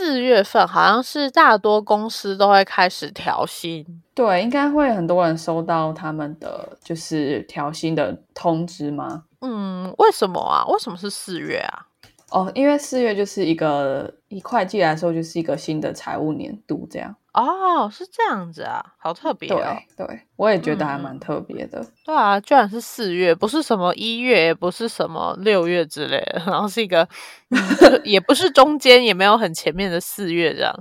四月份好像是大多公司都会开始调薪，对，应该会很多人收到他们的就是调薪的通知吗？嗯，为什么啊？为什么是四月啊？哦，因为四月就是一个以会计来说，就是一个新的财务年度这样。哦，是这样子啊，好特别哦。对，对我也觉得还蛮特别的。对啊，居然是四月，不是什么一月，也不是什么六月之类的，然后是一个，也不是中间，也没有很前面的四月这样。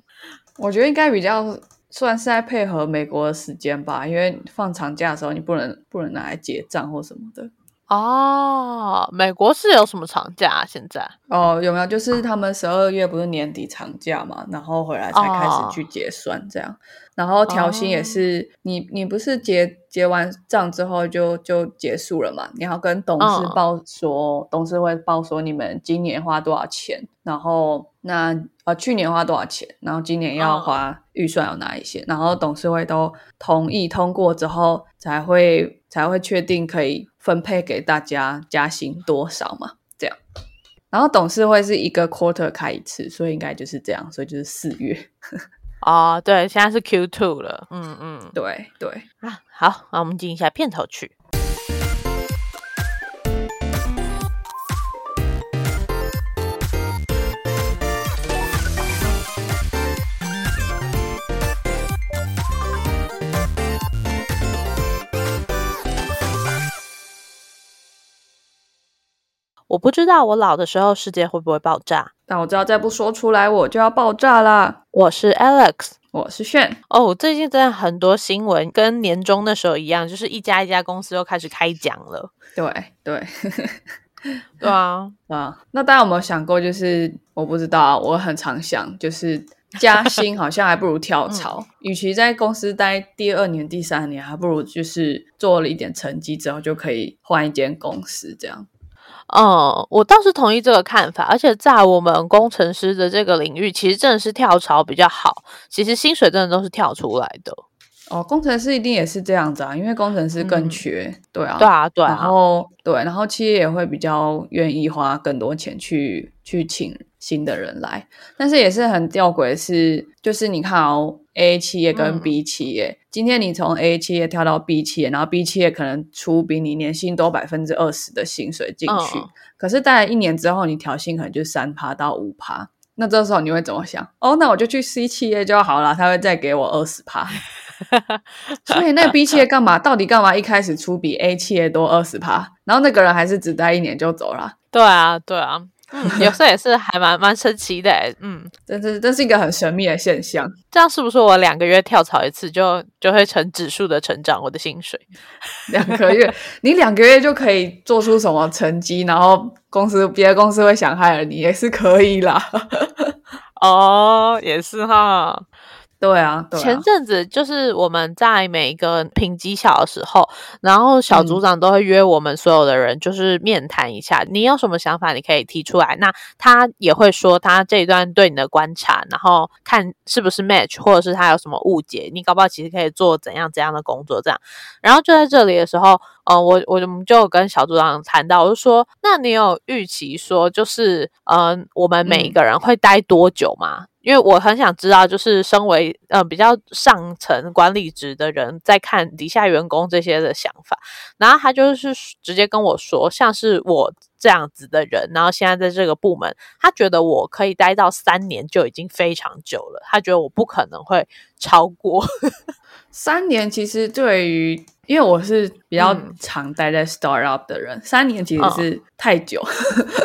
我觉得应该比较算是在配合美国的时间吧，因为放长假的时候你不能不能拿来结账或什么的。哦，美国是有什么长假？啊现在哦，有没有？就是他们十二月不是年底长假嘛，然后回来才开始去结算这样。然后调薪也是，你你不是结结完账之后就就结束了嘛？你要跟董事报说，董事会报说你们今年花多少钱，然后那呃去年花多少钱，然后今年要花预算有哪一些，然后董事会都同意通过之后才会才会确定可以。分配给大家加薪多少嘛？这样，然后董事会是一个 quarter 开一次，所以应该就是这样，所以就是四月。哦，对，现在是 Q two 了。嗯嗯，对对啊，好，那我们进一下片头曲。我不知道我老的时候世界会不会爆炸，但我知道再不说出来我就要爆炸啦。我是 Alex，我是炫。哦，最近真的很多新闻跟年终的时候一样，就是一家一家公司又开始开奖了。对对 对啊 啊！那大家有没有想过，就是我不知道，我很常想，就是加薪好像还不如跳 槽。与其在公司待第二年、第三年，还不如就是做了一点成绩之后就可以换一间公司这样。嗯，我倒是同意这个看法，而且在我们工程师的这个领域，其实真的是跳槽比较好。其实薪水真的都是跳出来的。哦，工程师一定也是这样子啊，因为工程师更缺，对啊，对啊，对啊。然后对，然后企业也会比较愿意花更多钱去去请新的人来，但是也是很吊诡，是就是你看哦。A 企业跟 B 企业，今天你从 A 企业跳到 B 企业，然后 B 企业可能出比你年薪多百分之二十的薪水进去，可是大概一年之后，你调薪可能就三趴到五趴，那这时候你会怎么想？哦，那我就去 C 企业就好了，他会再给我二十趴。所以那 B 企业干嘛？到底干嘛？一开始出比 A 企业多二十趴，然后那个人还是只待一年就走了。对啊，对啊。嗯，有时候也是还蛮蛮神奇的，嗯，这这这是一个很神秘的现象。这样是不是我两个月跳槽一次就就会成指数的成长？我的薪水 两个月，你两个月就可以做出什么成绩？然后公司别的公司会想害了你，也是可以啦。哦，也是哈。对啊，前阵子就是我们在每一个评绩效的时候，然后小组长都会约我们所有的人，就是面谈一下，你有什么想法，你可以提出来。那他也会说他这一段对你的观察，然后看是不是 match，或者是他有什么误解，你搞不好其实可以做怎样怎样的工作这样。然后就在这里的时候，呃，我我们就跟小组长谈到，我就说，那你有预期说，就是嗯，我们每一个人会待多久吗？因为我很想知道，就是身为呃比较上层管理职的人，在看底下员工这些的想法。然后他就是直接跟我说，像是我这样子的人，然后现在在这个部门，他觉得我可以待到三年就已经非常久了。他觉得我不可能会超过 三年。其实对于因为我是比较常待在 startup 的人，三年其实是太久，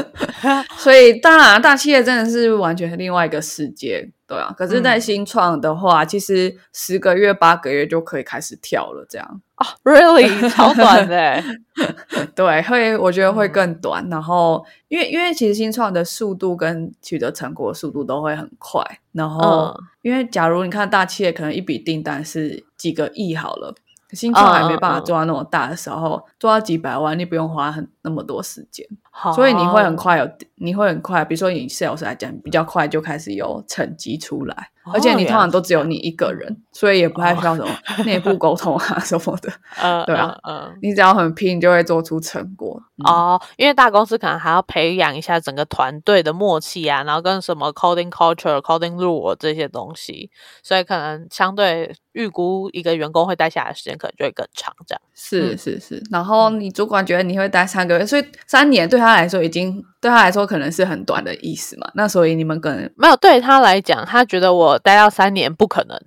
所以当然大企业真的是完全是另外一个世界，对啊。可是，在新创的话，其实十个月、八个月就可以开始跳了，这样啊，really 超短的，对，会我觉得会更短。然后，因为因为其实新创的速度跟取得成果速度都会很快。然后，因为假如你看大企业，可能一笔订单是几个亿好了。新创还没办法做到那么大的时候，做到几百万，你不用花很那么多时间所以你会很快有，你会很快，比如说以 sales 来讲，比较快就开始有成绩出来，而且你通常都只有你一个人，所以也不太需要什么内部沟通啊什么的。嗯，对啊，嗯，你只要很拼，就会做出成果。哦，因为大公司可能还要培养一下整个团队的默契啊，然后跟什么 coding culture、coding rule 这些东西，所以可能相对预估一个员工会待下来的时间可能就会更长。这样是是是，然后你主管觉得你会待三个月，所以三年对他来说已经对他来说可能是很短的意思嘛？那所以你们可能 没有对他来讲，他觉得我待到三年不可能。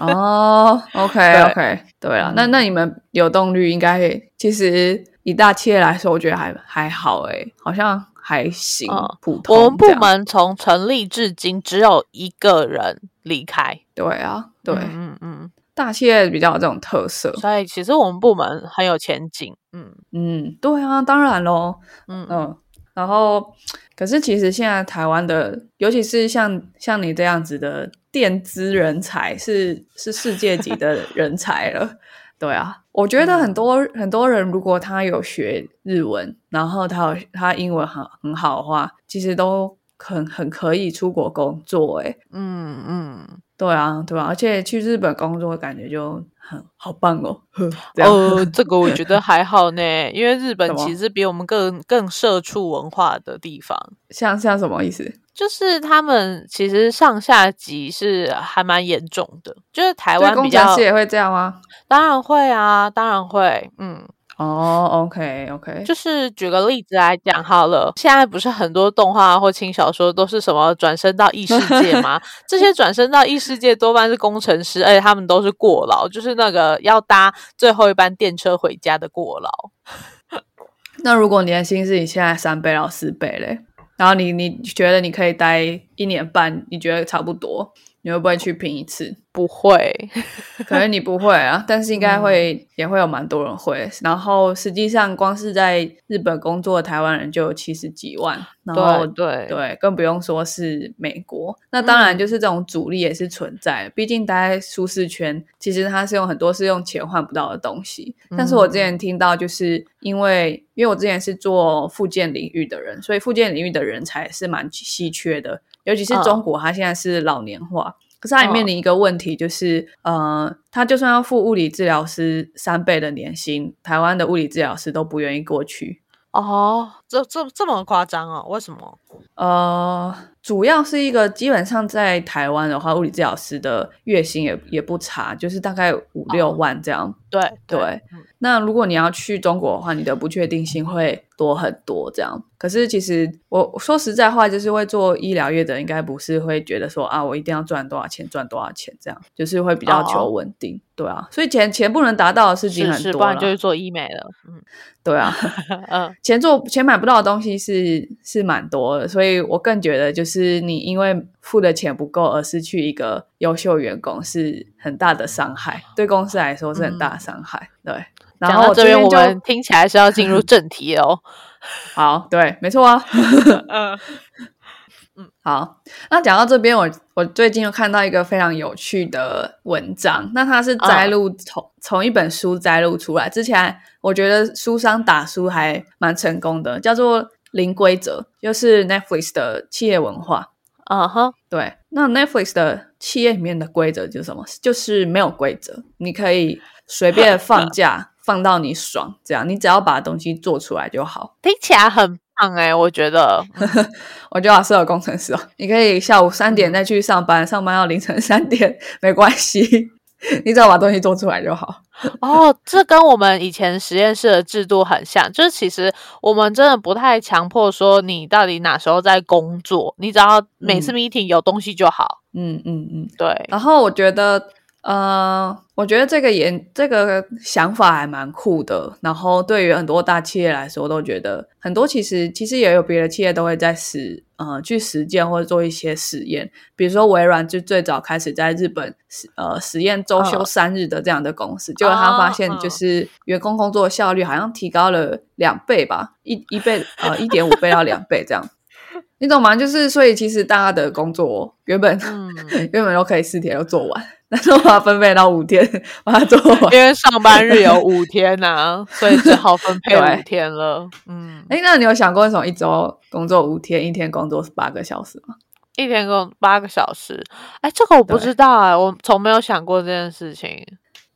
哦，OK OK，对啊，那那你们流动率应该其实以大企业来说，我觉得还还好诶，好像还行，普通。我们部门从成立至今只有一个人离开。对啊，对，嗯嗯，大企业比较有这种特色，所以其实我们部门很有前景。嗯嗯，对啊，当然喽，嗯嗯。然后，可是其实现在台湾的，尤其是像像你这样子的电资人才，是是世界级的 人才了。对啊，我觉得很多很多人，如果他有学日文，然后他有他英文很很好的话，其实都很很可以出国工作。哎，嗯嗯，对啊，对啊，而且去日本工作，感觉就很。好棒哦！哦，这个我觉得还好呢，因为日本 其实比我们更更社畜文化的地方。像像什么意思？就是他们其实上下级是还蛮严重的，就是台湾比较也会这样吗？当然会啊，当然会，嗯。哦，OK，OK，就是举个例子来讲好了，现在不是很多动画或轻小说都是什么转身到异世界吗？这些转身到异世界多半是工程师，而且他们都是过劳，就是那个要搭最后一班电车回家的过劳。那如果年薪是你现在三倍到四倍嘞，然后你你觉得你可以待一年半，你觉得差不多？你会不会去拼一次？不会，可能你不会啊，但是应该会，也会有蛮多人会。然后实际上，光是在日本工作的台湾人就有七十几万。然后对对，更不用说是美国。那当然就是这种阻力也是存在，毕竟待在舒适圈，其实它是用很多是用钱换不到的东西。但是我之前听到，就是因为因为我之前是做附件领域的人，所以附件领域的人才是蛮稀缺的。尤其是中国，它现在是老年化，可是它也面临一个问题，就是，呃，它就算要付物理治疗师三倍的年薪，台湾的物理治疗师都不愿意过去。哦，这这这么夸张哦？为什么？呃，主要是一个基本上在台湾的话，物理治疗师的月薪也也不差，就是大概五六万这样。对对。那如果你要去中国的话，你的不确定性会多很多。这样，可是其实我说实在话，就是会做医疗业的，应该不是会觉得说啊，我一定要赚多少钱，赚多少钱这样，就是会比较求稳定。对啊，所以钱钱不能达到的事情很多，不然就是做医美了。嗯，对啊，嗯，钱做钱买不到的东西是是蛮多的，所以我更觉得就是你因为付的钱不够而失去一个优秀员工是很大的伤害，对公司来说是很大的伤害。对。然后这边我们听起来是要进入正题哦。好，对，没错啊。嗯 嗯，好。那讲到这边，我我最近又看到一个非常有趣的文章。那它是摘录从从一本书摘录出来。之前我觉得书商打书还蛮成功的，叫做《零规则》，就是 Netflix 的企业文化。啊哈，对。那 Netflix 的企业里面的规则就是什么？就是没有规则，你可以随便放假。放到你爽，这样你只要把东西做出来就好。听起来很棒哎，我觉得，我就要适合工程师哦。你可以下午三点再去上班，上班到凌晨三点没关系，你只要把东西做出来就好。哦，这跟我们以前实验室的制度很像，就是其实我们真的不太强迫说你到底哪时候在工作，你只要每次 meeting 有东西就好。嗯嗯嗯，对。然后我觉得。呃，我觉得这个研这个想法还蛮酷的。然后对于很多大企业来说，都觉得很多其实其实也有别的企业都会在实呃去实践或者做一些实验。比如说微软就最早开始在日本实呃实验周休三日的这样的公司，结果他发现就是员工工作效率好像提高了两倍吧，一一倍呃一点五倍到两倍这样。你懂吗？就是所以其实大家的工作原本、原本都可以四天就做完，但是我把它分配到五天把它做完，因为上班日有五天呐、所以只好分配五天了。嗯，哎，那你有想过为什么一周工作五天，一天工作八个小时吗？一天工八个小时，哎，这个我不知道哎、我从没有想过这件事情。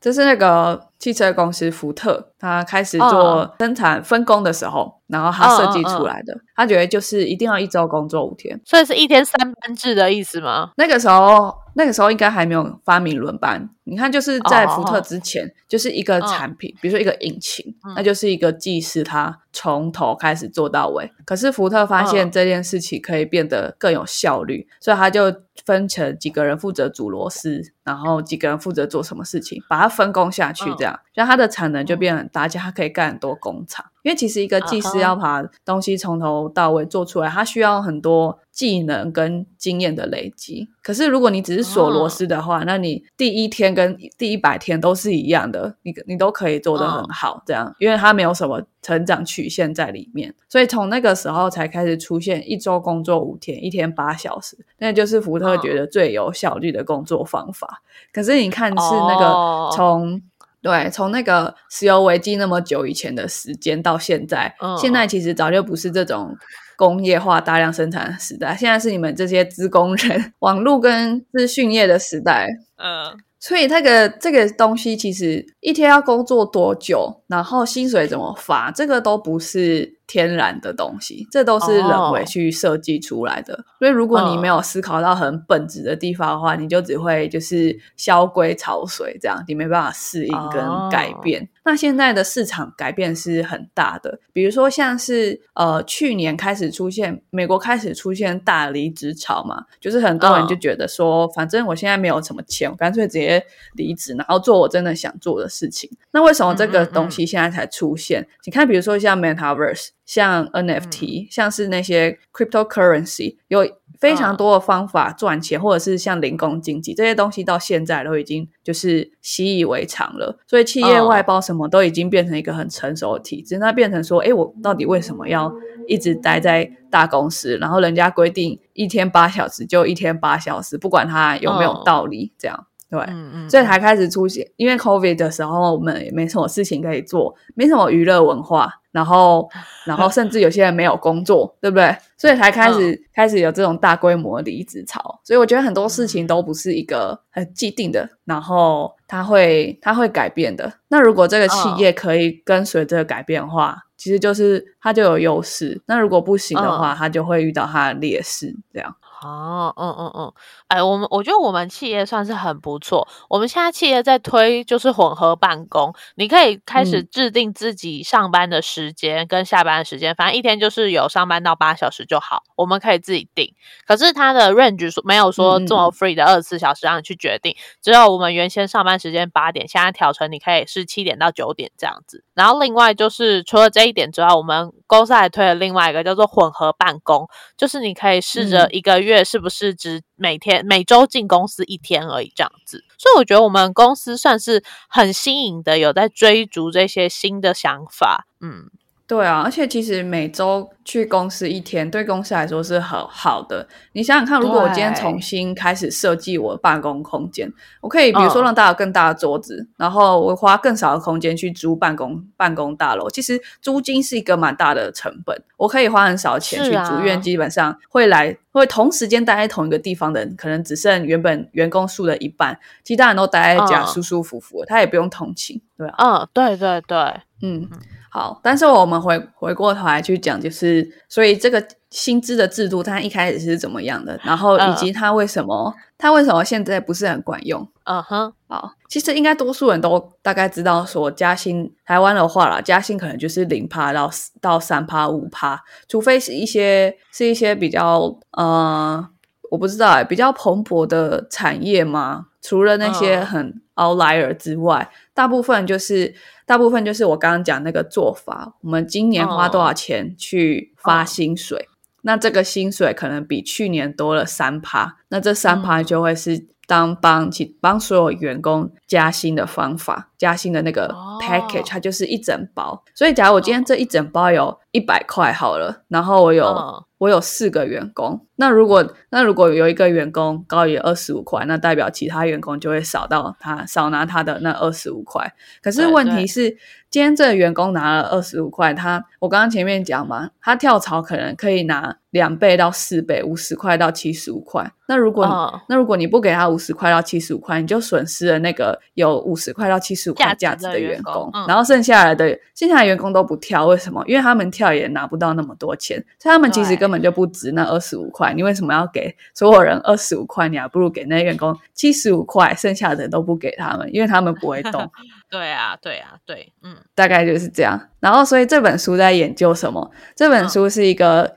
就是那个汽车公司福特，他开始做生产分工的时候，然后他设计出来的。他觉得就是一定要一周工作五天，所以是一天三班制的意思吗？那个时候，那个时候应该还没有发明轮班。你看，就是在福特之前，就是一个产品，比如说一个引擎，那就是一个技师他从头开始做到尾。可是福特发现这件事情可以变得更有效率，所以他就分成几个人负责组螺丝，然后几个人负责做什么事情，把它分工下去，这样，让它的产能就变很大，而且它可以干很多工厂。因为其实一个技师要把东西从头到尾做出来，他需要很多技能跟经验的累积。可是如果你只是锁螺丝的话，那你第一天跟第一百天都是一样的，你你都可以做得很好，这样，因为它没有什么成长曲线在里面。所以从那个时候才开始出现一周工作五天，一天八小时，那就是福特觉得最有效率的工作方法。可是你看，是那个从。对，从那个石油危机那么久以前的时间到现在，嗯现在其实早就不是这种工业化大量生产的时代，现在是你们这些资工人、网络跟资讯业的时代。嗯，所以那个这个东西其实一天要工作多久，然后薪水怎么发，这个都不是天然的东西，这都是人为去设计出来的。所以如果你没有思考到很本质的地方的话，你就只会就是萧规潮水这样，你没办法适应跟改变。那现在的市场改变是很大的，比如说像是呃去年开始出现美国开始出现大离职潮嘛，就是很多人就觉得说，反正我现在没有什么钱，我干脆直接离职，然后做我真的想做的事情。那为什么这个东西现在才出现？你看，比如说像 Metaverse。像 NFT，、像是那些 cryptocurrency，有非常多的方法赚钱，或者是像零工经济这些东西，到现在都已经就是习以为常了。所以企业外包什么都已经变成一个很成熟的体制。那变成说，哎，我到底为什么要一直待在大公司？然后人家规定一天八小时就一天八小时，不管它有没有道理，这样。对，嗯嗯，所以才开始出现。因为 COVID 的时候，我们也没什么事情可以做，没什么娱乐文化，然后，然后甚至有些人没有工作，对不对？所以才开始、开始有这种大规模离职潮。所以我觉得很多事情都不是一个很既定的，然后它会它会改变的。那如果这个企业可以跟随这个改变的话，其实就是它就有优势。那如果不行的话，它就会遇到它的劣势，这样。哦，嗯嗯嗯，哎，我们我觉得我们企业算是很不错。我们现在企业在推就是混合办公，你可以开始制定自己上班的时间跟下班的时间，反正一天就是有上班到八小时就好，我们可以自己定。可是它的 range 说没有说这么 free 的二十四小时让你去决定，只有我们原先上班时间八点，现在调成你可以是七点到九点这样子。然后另外就是除了这一点之外，我们公司还推了另外一个叫做混合办公，就是你可以试着一个月月是不是只每天每周进公司一天而已这样子。所以我觉得我们公司算是很新颖的，有在追逐这些新的想法。嗯。对啊，而且其实每周去公司一天，对公司来说是很好的。你想想看，如果我今天重新开始设计我的办公空间，我可以比如说让大家有更大的桌子，嗯、然后我花更少的空间去租办公办公大楼。其实租金是一个蛮大的成本，我可以花很少钱去租，啊、因为基本上会来会同时间待在同一个地方的人，可能只剩原本员工数的一半，其他人都待在家舒舒服服，嗯、他也不用通勤，对吧、啊？嗯，对对对，嗯。好，但是我们回回过头来去讲，就是所以这个薪资的制度，它一开始是怎么样的，然后以及它为什么、uh, 它为什么现在不是很管用？嗯哼，好，其实应该多数人都大概知道，说加薪台湾的话啦，加薪可能就是零趴到到三趴五趴，除非是一些是一些比较呃，我不知道哎、欸，比较蓬勃的产业嘛。除了那些很 outlier 之外，嗯、大部分就是大部分就是我刚刚讲那个做法。我们今年花多少钱去发薪水？哦、那这个薪水可能比去年多了三趴，那这三趴就会是当帮其帮所有员工加薪的方法，加薪的那个 package，、哦、它就是一整包。所以，假如我今天这一整包有一百块好了，然后我有我有四个员工，那如果那如果有一个员工高于二十五块，那代表其他员工就会少到他少拿他的那二十五块。可是问题是，今天这个员工拿了二十五块，他我刚刚前面讲嘛，他跳槽可能可以拿两倍到四倍，五十块到七十五块。那如果那如果你不给他五十块到七十五块，你就损失了那个有五十块到七十五块价值的员工，然后剩下来的剩下的员工都不跳，为什么？因为他们跳也拿不到那么多钱，所以他们其实根本就不值那二十五块。你为什么要给所有人二十五块？你还不如给那些员工七十五块，剩下的都不给他们，因为他们不会动。对啊，对啊，对，嗯，大概就是这样。然后，所以这本书在研究什么？这本书是一个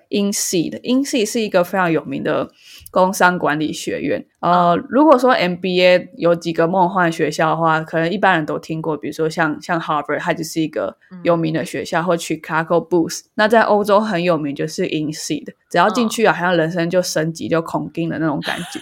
INSEAD，INSEAD 是一个非常有名的。工商管理学院，呃，如果说 MBA 有几个梦幻学校的话，可能一般人都听过，比如说像像 Harvard，它就是一个有名的学校，或 Chicago Booth。那在欧洲很有名就是 INSEAD，只要进去啊，好像人生就升级就恐惊的那种感觉。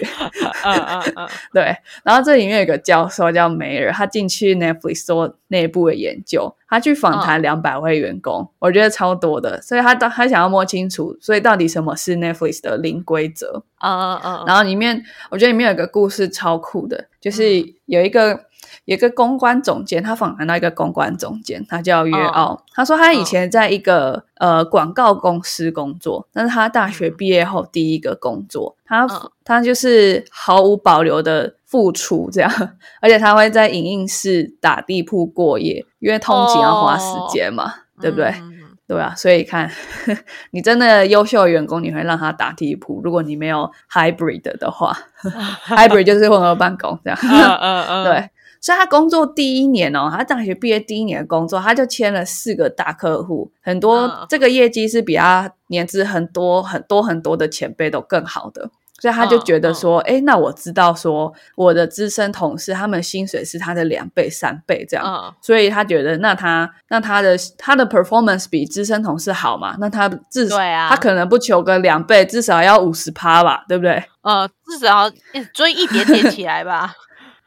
嗯 嗯嗯，对。然后这里面有个教授叫梅尔，他进去 Netflix 做内部的研究。他去访谈两百位员工，我觉得超多的，所以他他想要摸清楚，所以到底什么是 Netflix 的零规则啊啊啊！然后里面我觉得里面有个故事超酷的，就是有一个有一个公关总监，他访谈到一个公关总监，他叫约奥，他说他以前在一个呃广告公司工作，那是他大学毕业后第一个工作，他他就是毫无保留的。付出这样，而且他会在影印室打地铺过夜，因为通勤要花时间嘛，对不对？对啊，所以看 你真的优秀的员工，你会让他打地铺。如果你没有 hybrid 的话，hybrid 就是混合办公这样。嗯嗯嗯，对。所以他工作第一年哦，他大学毕业第一年的工作，他就签了四个大客户，很多这个业绩是比他年资很多很多很多的前辈都更好的。所以他就觉得说，哎，那我知道说我的资深同事他们薪水是他的两倍、三倍这样，所以他觉得那他那他的他的 performance 比资深同事好嘛？那他至少他可能不求个两倍，至少要五十趴吧，对不对？呃，至少追一点点起来吧。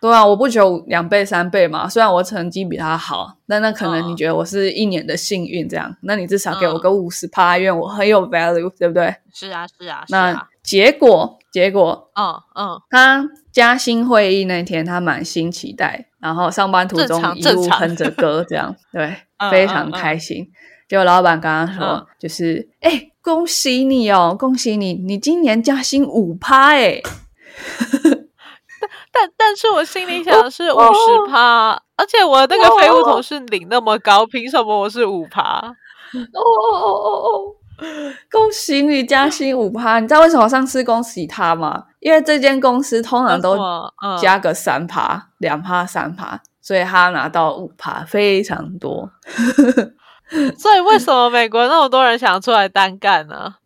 对啊，我不求两倍、三倍嘛。虽然我成绩比他好，但那可能你觉得我是一年的幸运这样，那你至少给我个五十趴，因为我很有 value，对不对？是啊，是啊，那结果。结果，嗯嗯，他加薪会议那天，他满心期待，然后上班途中一路哼着歌，这样对，非常开心。结果老板刚刚说，就是哎，恭喜你哦，恭喜你，你今年加薪五趴哎。但但是我心里想的是五十趴，而且我那个废物同事领那么高，凭什么我是五趴？哦哦哦哦哦。恭喜你加薪五趴！你知道为什么上次恭喜他吗？因为这间公司通常都加个三趴、两趴、三趴，所以他拿到五趴，非常多。所以为什么美国那么多人想出来单干呢？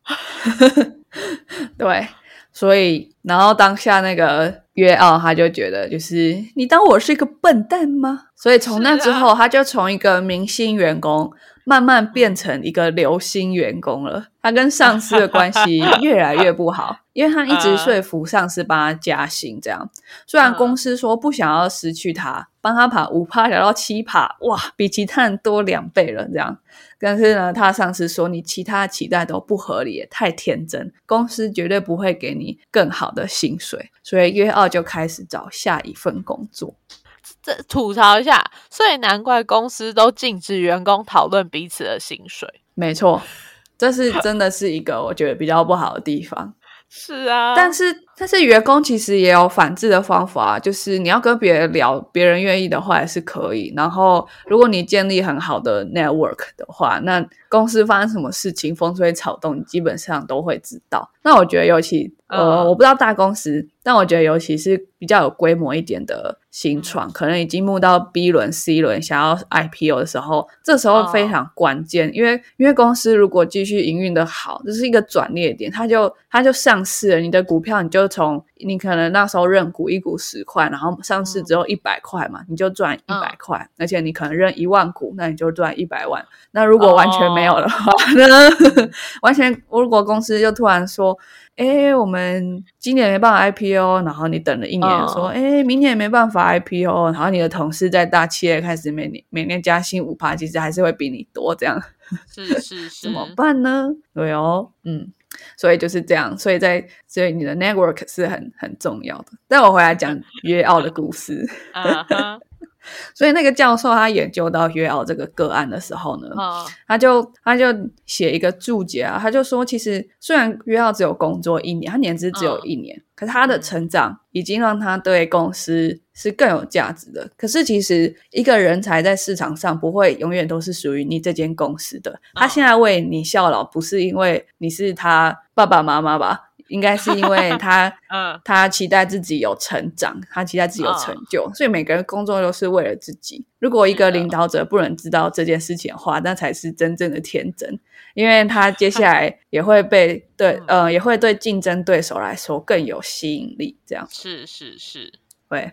对，所以然后当下那个约奥他就觉得，就是你当我是一个笨蛋吗？所以从那之后，他就从一个明星员工。慢慢变成一个流星员工了，他跟上司的关系 越来越不好，因为他一直说服上司帮他加薪，这样。虽然公司说不想要失去他，帮他把五趴调到七趴，哇，比其他人多两倍了，这样，但是呢，他上司说你其他期待都不合理，太天真，公司绝对不会给你更好的薪水，所以约奥就开始找下一份工作。这吐槽一下，所以难怪公司都禁止员工讨论彼此的薪水。没错，这是真的是一个我觉得比较不好的地方。是啊，但是但是员工其实也有反制的方法，就是你要跟别人聊，别人愿意的话也是可以。然后如果你建立很好的 network 的话，那公司发生什么事情，风吹草动，你基本上都会知道。那我觉得尤其呃，我不知道大公司，但我觉得尤其是比较有规模一点的。新创可能已经募到 B 轮、C 轮，想要 IPO 的时候，这时候非常关键，因为因为公司如果继续营运的好，这是一个转捩点，它就它就上市了，你的股票你就从你可能那时候认股一股十块，然后上市只有一百块嘛，你就赚一百块，而且你可能认一万股，那你就赚一百万。那如果完全没有的话呢？完全如果公司就突然说。哎，我们今年没办法 IPO，然后你等了一年，说哎，明年也没办法 IPO，然后你的同事在大企业开始每年每年加薪五趴，其实还是会比你多，这样是是是，怎么办呢？对哦，嗯，所以就是这样，所以在所以你的 network 是很很重要的。但我回来讲约奥的故事。所以那个教授他研究到约奥这个个案的时候呢，他就他就写一个注解啊，他就说，其实虽然约奥只有工作一年，他年资只有一年，可是他的成长已经让他对公司是更有价值的。可是其实一个人才在市场上不会永远都是属于你这间公司的。他现在为你效劳，不是因为你是他爸爸妈妈吧？应该是因为 他，嗯，他期待自己有成长，他期待自己有成就，所以每个人工作都是为了自己。如果一个领导者不能知道这件事情的话，那才是真正的天真，因为他接下来 也会被对，呃，也会对竞争对手来说更有吸引力。这样是是是，对。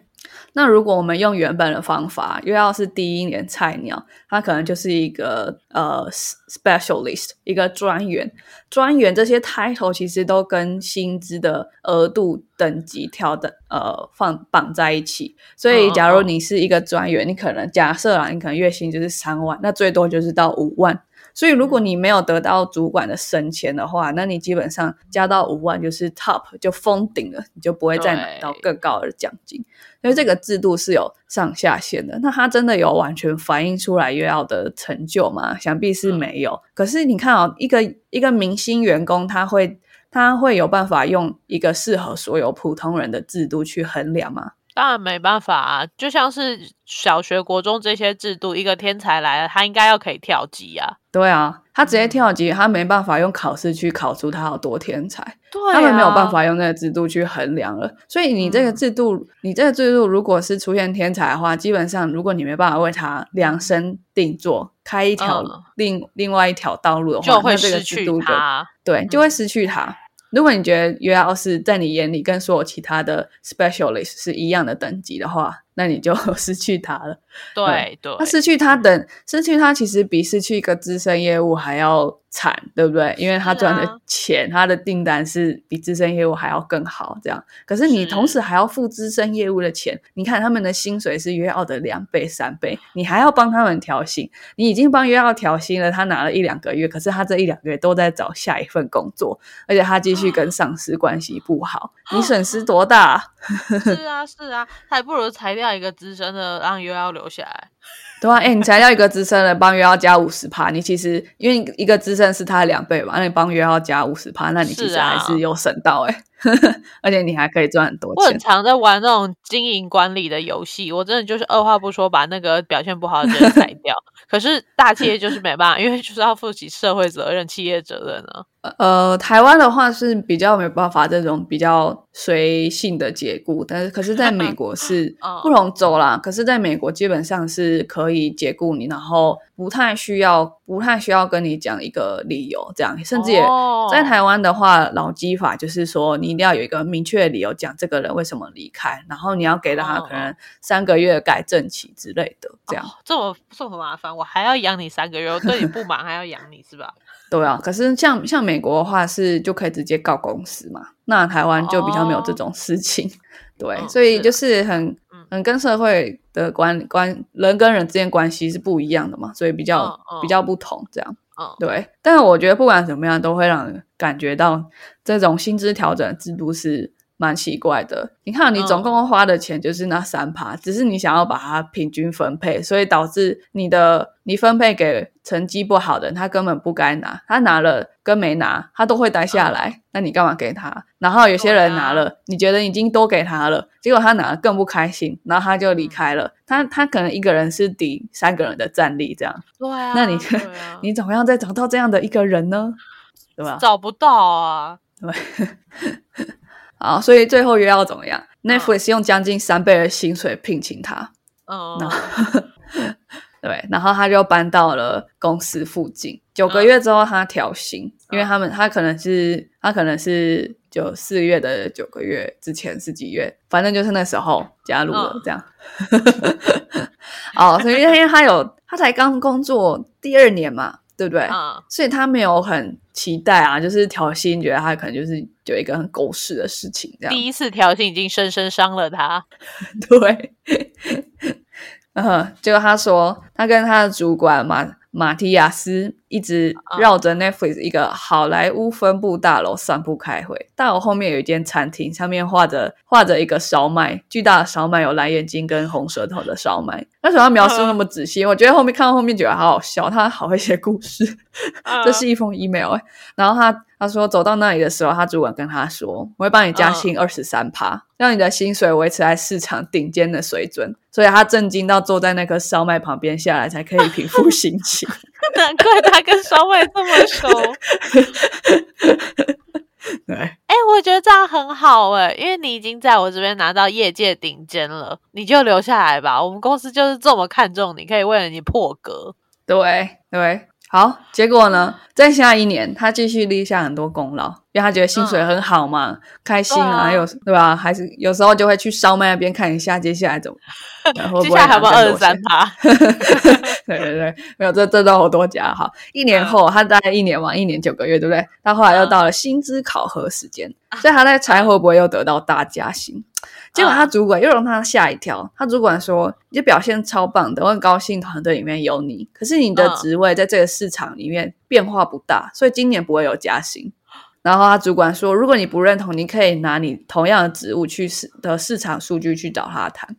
那如果我们用原本的方法，又要是第一年菜鸟，他可能就是一个呃 specialist，一个专员。专员这些 title 其实都跟薪资的额度等级调的呃放绑在一起。所以，假如你是一个专员，你可能假设啊，你可能月薪就是三万，那最多就是到五万。所以，如果你没有得到主管的升迁的话，那你基本上加到五万就是 top 就封顶了，你就不会再拿到更高的奖金。所以这个制度是有上下限的。那它真的有完全反映出来约奥的成就吗？想必是没有。可是你看哦，一个一个明星员工，他会他会有办法用一个适合所有普通人的制度去衡量吗？当然没办法啊，就像是小学、国中这些制度，一个天才来了，他应该要可以跳级啊。对啊，他直接跳级，他没办法用考试去考出他有多天才。对，他们没有办法用那个制度去衡量了。所以你这个制度，你这个制度如果是出现天才的话，基本上如果你没办法为他量身定做，开一条另另外一条道路的话，就会失去他。对，就会失去他。如果你觉得 U L 是在你眼里跟所有其他的 specialist 是一样的等级的话，那你就 失去他了。对对，那失去他等失去他，其实比失去一个资深业务还要。惨对不对？因为他赚的钱，他的订单是比资深业务还要更好，这样。可是你同时还要付资深业务的钱，你看他们的薪水是约奥的两倍、三倍，你还要帮他们调薪。你已经帮约奥调薪了，他拿了一两个月，可是他这一两个月都在找下一份工作，而且他继续跟上司关系不好，你损失多大？是啊，是啊，还不如裁掉一个资深的，让约奥留下来。对啊，哎，你才要一个资深的帮约要加五十趴，你其实因为一个资深是他的两倍嘛，那你帮约要加五十趴，那你其实还是有省到哎。而且你还可以赚很多钱。我很常在玩那种经营管理的游戏，我真的就是二话不说把那个表现不好的人 裁掉。可是大企业就是没办法，因为就是要负起社会责任、企业责任啊。呃，台湾的话是比较没办法这种比较随性的解雇，但是可是在美国是 不同州啦。可是在美国基本上是可以解雇你，然后不太需要不太需要跟你讲一个理由，这样。甚至也在台湾的话，劳基法就是说你一定要有一个明确的理由讲这个人为什么离开，然后你要给他可能三个月改正期之类的，这样。这么这么麻烦，我还要养你三个月，我对你不满还要养你是吧？对啊，可是像像美国的话是就可以直接告公司嘛，那台湾就比较没有这种事情，对，所以就是。很很跟社会的关关人跟人之间关系是不一样的嘛，所以比较比较不同这样，对。但是我觉得不管怎么样，都会让人感觉到这种薪资调整制度是。蛮奇怪的，你看你总共花的钱就是那三趴，只是你想要把它平均分配，所以导致你的你分配给成绩不好的人，他根本不该拿，他拿了跟没拿，他都会待下来，那你干嘛给他？然后有些人拿了，你觉得已经多给他了，结果他拿了更不开心，然后他就离开了，他他可能一个人是抵三个人的战力这样，对啊，那你 你怎么样再找到这样的一个人呢？对吧？找不到啊，对。啊，所以最后约要怎么样？Netflix 用将近三倍的薪水聘请他，哦，对，然后他就搬到了公司附近。九个月之后，他调薪，因为他们他可能是他可能是就四月的九个月之前是几月，反正就是那时候加入了这样。哦，所以因为他有他才刚工作第二年嘛。对不对？所以他没有很期待啊，就是调薪，觉得他可能就是有一个很狗屎的事情这样。第一次调情已经深深伤了他。对，嗯，结果他说他跟他的主管马马提亚斯一直绕着 Netflix 一个好莱坞分部大楼散步开会。大楼后面有一间餐厅，上面画着画着一个烧麦，巨大的烧麦有蓝眼睛跟红舌头的烧麦。为什么要描述那么仔细？我觉得后面看到后面觉得好好笑，他好会写故事。这是一封 email 哎，然后他他说走到那里的时候，他主管跟他说：“我会帮你加薪二十三趴，让你的薪水维持在市场顶尖的水准。”所以他震惊到坐在那颗烧麦旁边下来，才可以平复心情。难怪他跟烧麦这么熟。对，哎，我觉得这样很好哎，因为你已经在我这边拿到业界顶尖了，你就留下来吧。我们公司就是这么看重你，可以为了你破格。对对。好，结果呢？在下一年，他继续立下很多功劳，因为他觉得薪水很好嘛，开心啊，有对吧？还是有时候就会去烧麦那边看一下，接下来怎么，接下来还有二十三趴。对对对，没有这这都好多家哈。一年后，他大概一年嘛，一年九个月，对不对？他后来又到了薪资考核时间，所以他在猜会不会又得到大加薪。结果他主管又让他吓一跳。他主管说：“你表现超棒的，我很高兴团队里面有你。可是你的职位在这个市场里面变化不大，所以今年不会有加薪。”然后他主管说：“如果你不认同，你可以拿你同样的职务去市的市场数据去找他谈。”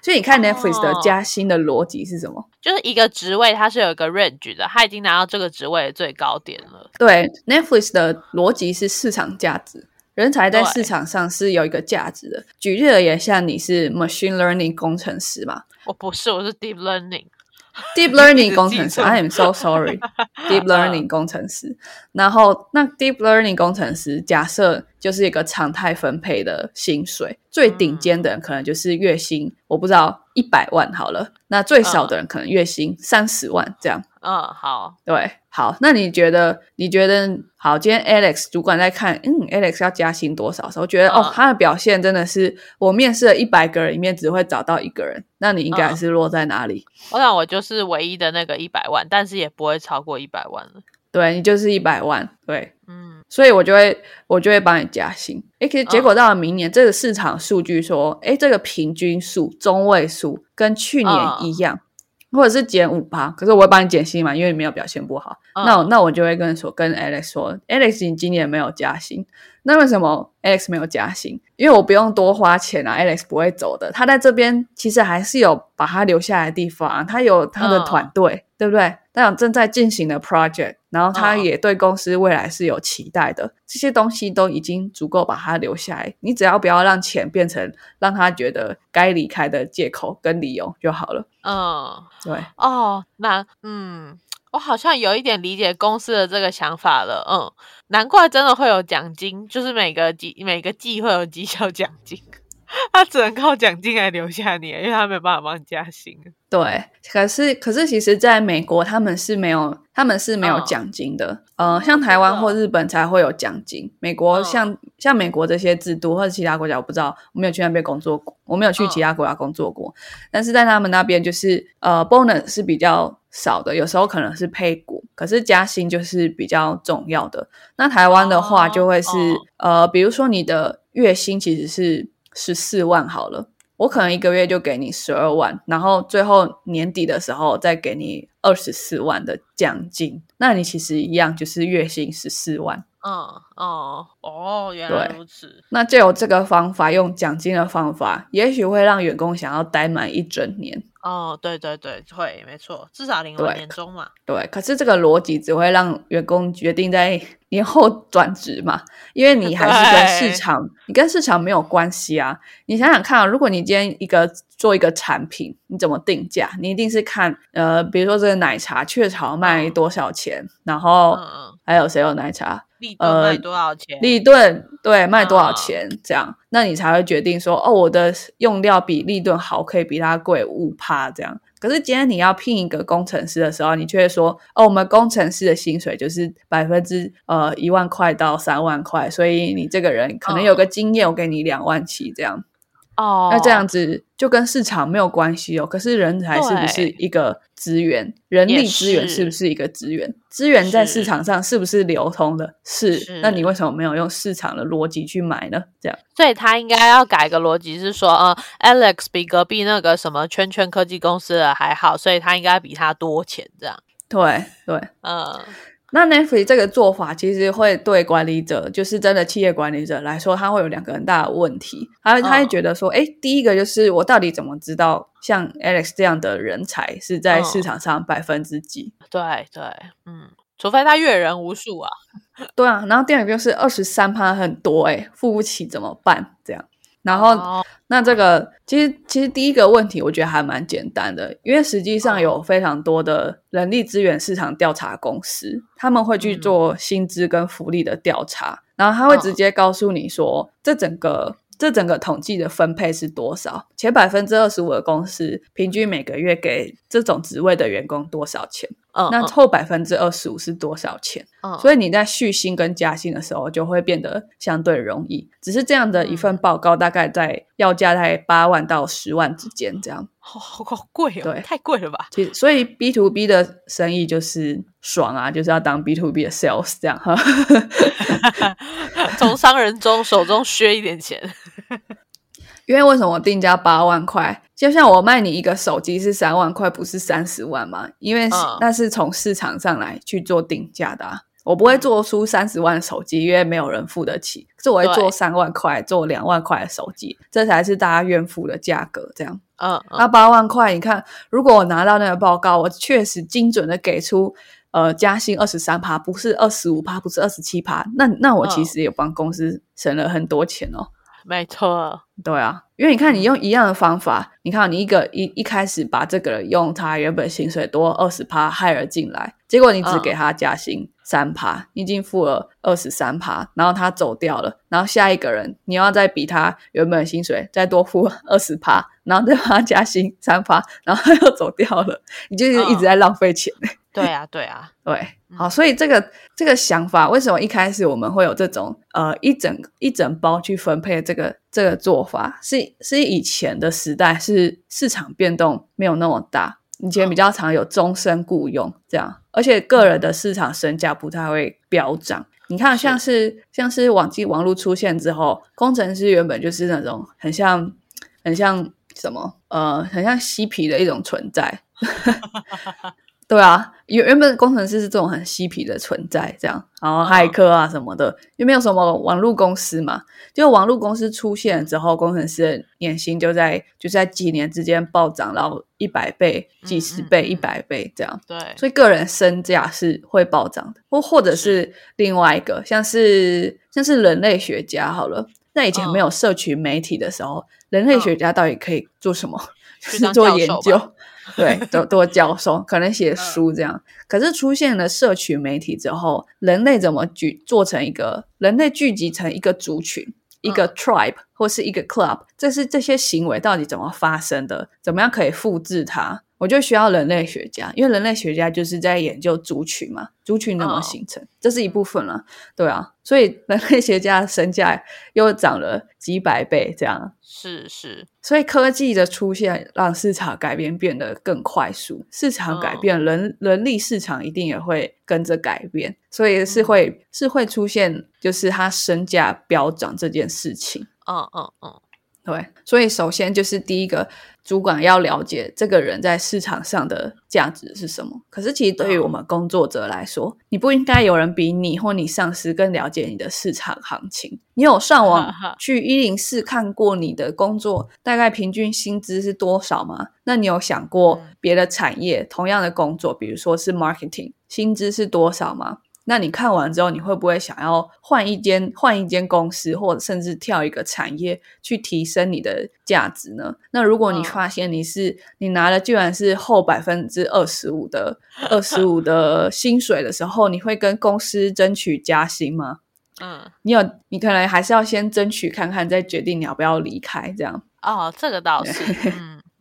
所以你看 Netflix 的加薪的逻辑是什么？就是一个职位它是有一个 range 的，他已经拿到这个职位的最高点了。对，Netflix 的逻辑是市场价值。人才在市场上是有一个价值的。举例而言，像你是 machine learning 工程师嘛？我不是，我是 deep learning。Deep learning 工程师，I am so sorry。Deep learning 工程师，然后那 Deep learning 工程师，假设就是一个常态分配的薪水，最顶尖的人可能就是月薪，我不知道一百万好了，那最少的人可能月薪三十万这样。嗯，好，对，好，那你觉得？你觉得好？今天 Alex 主管在看，嗯，Alex 要加薪多少时候，觉得哦，他的表现真的是我面试了一百个人里面只会找到一个人，那你应该是落在哪里？我想我就是唯一的那个一百万，但是也不会超过一百万了。对你就是一百万，对，嗯，所以我就会我就会帮你加薪。哎，可是结果到了明年，这个市场数据说，哎，这个平均数中位数跟去年一样。或者是减五趴，可是我会帮你减薪嘛，因为你没有表现不好。那那我就会跟说，跟 Alex 说，Alex 你今年没有加薪，那为什么 Alex 没有加薪？因为我不用多花钱啊，Alex 不会走的，他在这边其实还是有把他留下来的地方，他有他的团队，对不对？他有正在进行的 project，然后他也对公司未来是有期待的，这些东西都已经足够把他留下来。你只要不要让钱变成让他觉得该离开的借口跟理由就好了。嗯，对。哦，那嗯，我好像有一点理解公司的这个想法了。嗯，难怪真的会有奖金，就是每个季每个季会有绩效奖金。他只能靠奖金来留下你，因为他没有办法帮你加薪。对，可是可是，其实在美国他们是没有，他们是没有奖金的。呃，像台湾或日本才会有奖金。美国像像美国这些制度或者其他国家，我不知道，我没有去那边工作过，我没有去其他国家工作过。但是在他们那边，就是呃，bonus 是比较少的，有时候可能是配股，可是加薪就是比较重要的。那台湾的话，就会是呃，比如说你的月薪其实是。十四万好了，我可能一个月就给你十二万，然后最后年底的时候再给你二十四万的奖金，那你其实一样就是月薪十四万。嗯哦哦，原来如此。那就有这个方法，用奖金的方法，也许会让员工想要待满一整年。哦，对对对，会没错，至少领完年终嘛。对，可是这个逻辑只会让员工决定在 年后转职嘛，因为你还是跟市场，你跟市场没有关系啊。你想想看啊，如果你今天一个做一个产品，你怎么定价？你一定是看呃，比如说这个奶茶雀巢卖多少钱，然后还有谁有奶茶？立顿卖多少钱？立顿对卖多少钱？这样，那你才会决定说，哦，我的用料比立顿好，可以比它贵五趴这样。可是今天你要聘一个工程师的时候，你却说，哦，我们工程师的薪水就是百分之呃一万块到三万块，所以你这个人可能有个经验，我给你两万七这样。哦，那这样子就跟市场没有关系哦。可是人才是不是一个资源？人力资源是不是一个资源？资源在市场上是不是流通的？是。那你为什么没有用市场的逻辑去买呢？这样，所以他应该要改个逻辑，是说，呃，Alex 比隔壁那个什么圈圈科技公司的还好，所以他应该比他多钱这样。对对，嗯，那 Netflix 这个做法其实会对管理者，就是真的企业管理者来说，他会有两个很大的问题。他他会觉得说，哎，第一个就是我到底怎么知道像 Alex 这样的人才是在市场上百分之几？对对，嗯，除非他阅人无数啊。对啊，然后第二个就是二十三趴很多，哎，付不起怎么办？这样。然后，那这个其实其实第一个问题，我觉得还蛮简单的，因为实际上有非常多的人力资源市场调查公司，他们会去做薪资跟福利的调查，然后他会直接告诉你说，这整个。这整个统计的分配是多少？前百分之二十五的公司平均每个月给这种职位的员工多少钱？嗯，那后百分之二十五是多少钱？嗯，所以你在续薪跟加薪的时候就会变得相对容易。只是这样的一份报告，大概在要价在八万到十万之间，这样。好好贵哦，对，太贵了吧？其实，所以 B to B 的生意就是爽啊，就是要当 B to B 的 sales 这样哈。从商人中手中削一点钱。因为为什么定价八万块？就像我卖你一个手机是三万块，不是三十万吗？因为那是从市场上来去做定价的。我不会做出三十万手机，因为没有人付得起。可是我会做三万块、做两万块的手机，这才是大家愿付的价格。这样，嗯，那八万块，你看，如果我拿到那个报告，我确实精准的给出，呃，加薪二十三趴，不是二十五趴，不是二十七趴，那那我其实也帮公司省了很多钱哦。没错，对啊，因为你看，你用一样的方法，你看你一个一一开始把这个人用他原本薪水多二十趴害了进来，结果你只给他加薪三趴，你已经付了二十三趴，然后他走掉了，然后下一个人你要再比他原本薪水再多付二十趴，然后再帮他加薪三趴，然后他又走掉了，你就是一直在浪费钱。对啊，对啊，对，好，所以这个这个想法，为什么一开始我们会有这种呃一整一整包去分配这个这个做法？是是以前的时代是市场变动没有那么大，以前比较常有终身雇佣这样，而且个人的市场身价不太会飙涨。你看，像是像是网际网络出现之后，工程师原本就是那种很像很像什么？呃，很像嬉皮的一种存在。对啊，原原本工程师是这种很嬉皮的存在，这样，然后骇客啊什么的，又没有什么网络公司嘛，就网络公司出现之后，工程师的年薪就在就在几年之间暴涨，然后一百倍、几十倍、一百倍这样。对，所以个人身价是会暴涨的，或或者是另外一个，像是像是人类学家好了，那以前没有社群媒体的时候，人类学家到底可以做什么？是做研究。对，多多教授可能写书这样，可是出现了社群媒体之后，人类怎么聚做成一个人类聚集成一个族群，一个 tribe 或是一个 club，这是这些行为到底怎么发生的？怎么样可以复制它？我就需要人类学家，因为人类学家就是在研究族群嘛，族群怎么形成，这是一部分了，对啊，所以人类学家身价又涨了几百倍，这样。是是，所以科技的出现让市场改变变得更快速，市场改变，人人力市场一定也会跟着改变，所以是会是会出现，就是他身价飙涨这件事情，嗯嗯嗯。对，所以首先就是第一个，主管要了解这个人在市场上的价值是什么。可是其实对于我们工作者来说，你不应该有人比你或你上司更了解你的市场行情。你有上网去一零四看过你的工作大概平均薪资是多少吗？那你有想过别的产业同样的工作，比如说是 marketing，薪资是多少吗？那你看完之后，你会不会想要换一间换一间公司，或者甚至跳一个产业去提升你的价值呢？那如果你发现你是你拿的居然是后百分之二十五的二十五的薪水的时候，你会跟公司争取加薪吗？嗯，你有你可能还是要先争取看看，再决定你要不要离开这样。哦，这个倒是。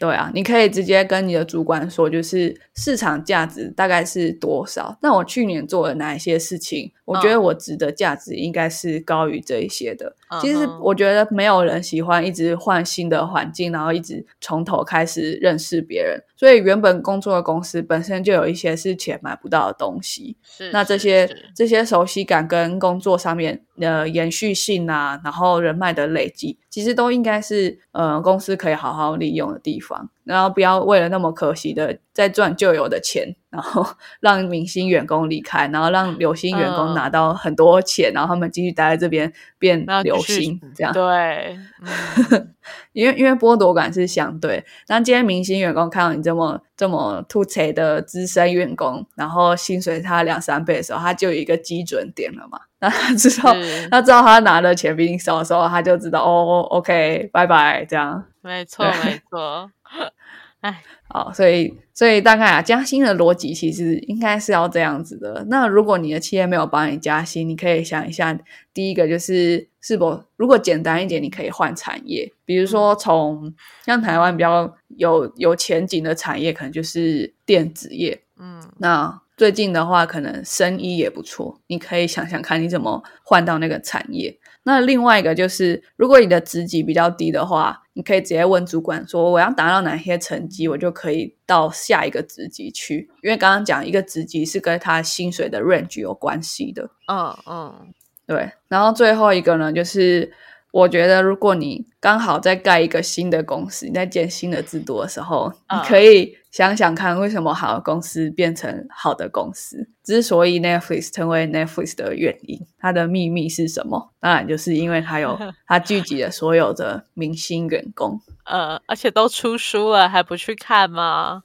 对啊，你可以直接跟你的主管说，就是市场价值大概是多少。那我去年做了哪一些事情？我觉得我值得价值应该是高于这一些的。其实我觉得没有人喜欢一直换新的环境，然后一直从头开始认识别人。所以原本工作的公司本身就有一些是钱买不到的东西。是，那这些这些熟悉感跟工作上面的延续性啊，然后人脉的累积，其实都应该是呃公司可以好好利用的地方。然后不要为了那么可惜的再赚旧有的钱，然后 让明星员工离开，然后让流星员工拿到很多钱，然后他们继续待在这边变流星，这样对。因为因为剥夺感是相对，那今天明星员工看到你这么这么突锤的资深员工，然后薪水他两三倍的时候，他就有一个基准点了嘛。那他知道他知道他拿的钱比你少的时候，他就知道哦，OK，拜拜，这样。没错，没错。哎，好，所以所以大概啊，加薪的逻辑其实应该是要这样子的。那如果你的企业没有帮你加薪，你可以想一下，第一个就是是否如果简单一点，你可以换产业，比如说从像台湾比较有有前景的产业，可能就是电子业。嗯，那最近的话，可能生意也不错，你可以想想看你怎么换到那个产业。那另外一个就是，如果你的职级比较低的话，你可以直接问主管说：“我要达到哪些成绩，我就可以到下一个职级去。”因为刚刚讲一个职级是跟他薪水的 range 有关系的。嗯嗯，对。然后最后一个呢，就是。我觉得，如果你刚好在盖一个新的公司，你在建新的制度的时候，你可以想想看，为什么好的公司变成好的公司？之所以 Netflix 成为 Netflix 的原因，它的秘密是什么？当然就是因为它有 它聚集了所有的明星员工。呃，而且都出书了，还不去看吗？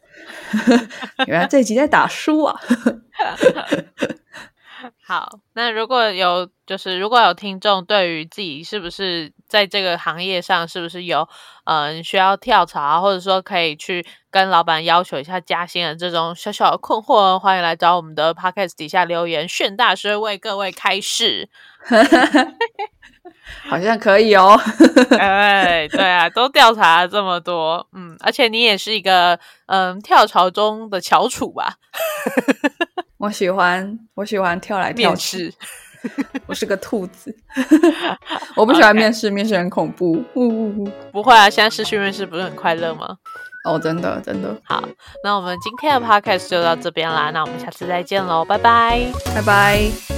原来这集在打书啊！好，那如果有就是如果有听众对于自己是不是在这个行业上是不是有嗯需要跳槽，或者说可以去跟老板要求一下加薪的这种小小的困惑，欢迎来找我们的 podcast 底下留言，炫大师为各位开示。好像可以哦。哎，对啊，都调查了这么多，嗯，而且你也是一个嗯跳槽中的翘楚吧。我喜欢，我喜欢跳来跳去。我是个兔子，我不喜欢面试，面试很恐怖。不会啊，现在试训面试不是很快乐吗？哦，真的，真的。好，那我们今天的 podcast 就到这边啦，那我们下次再见喽，拜拜，拜拜。